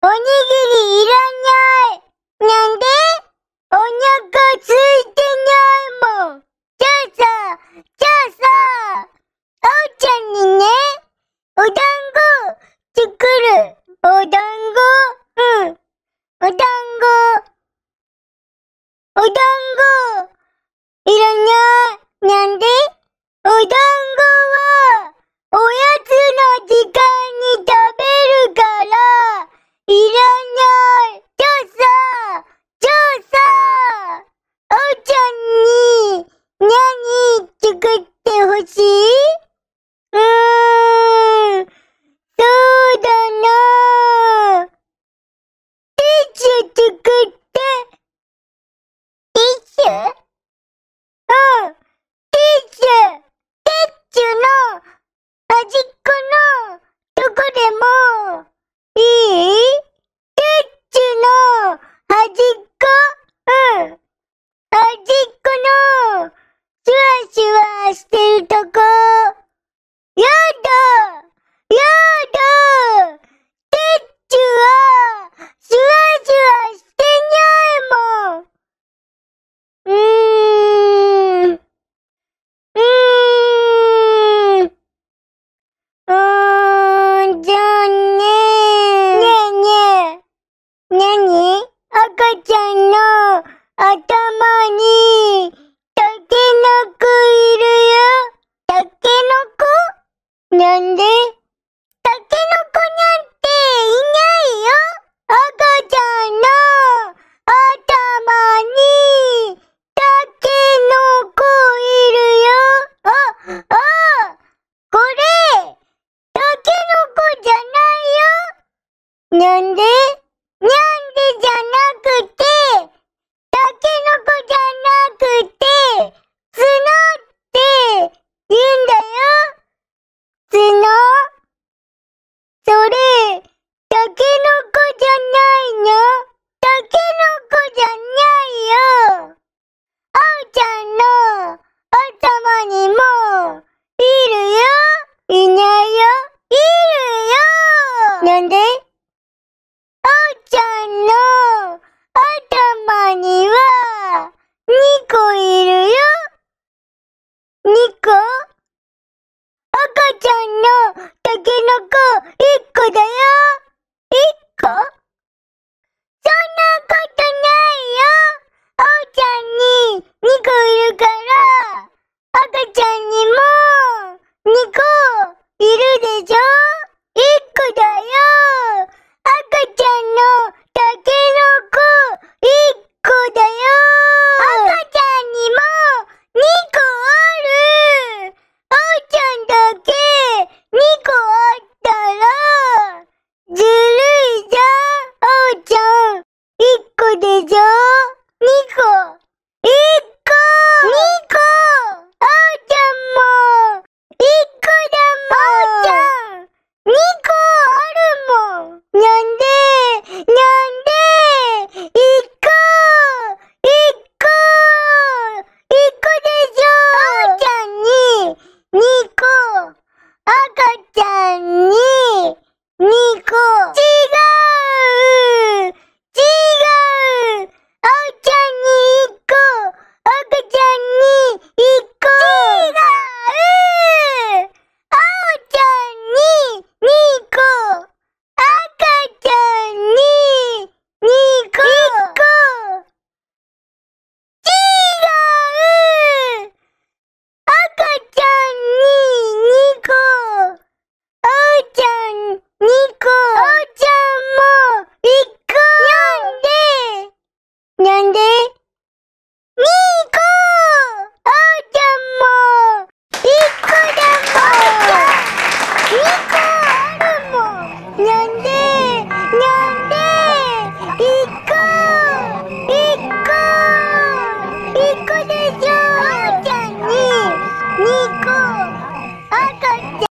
おにぎりいらない。なんで？お腹ついてないもん。じゃあさ、じゃあさ、あおちゃんにね、お団子作る。お団子？うん。お団子。お団子いらない。なんで？お団子作ってほしい。なんで？たけのこにゃんっていないよ。赤ちゃんの頭にたけのこいるよ。あ、あ、これたけのこじゃないよ。なんで？なんでじゃない？の頭には2個いるよ。2個赤ちゃんのタケノコ1個だよ。ちゃん、1個でしょ ?2 個。1個 !2 個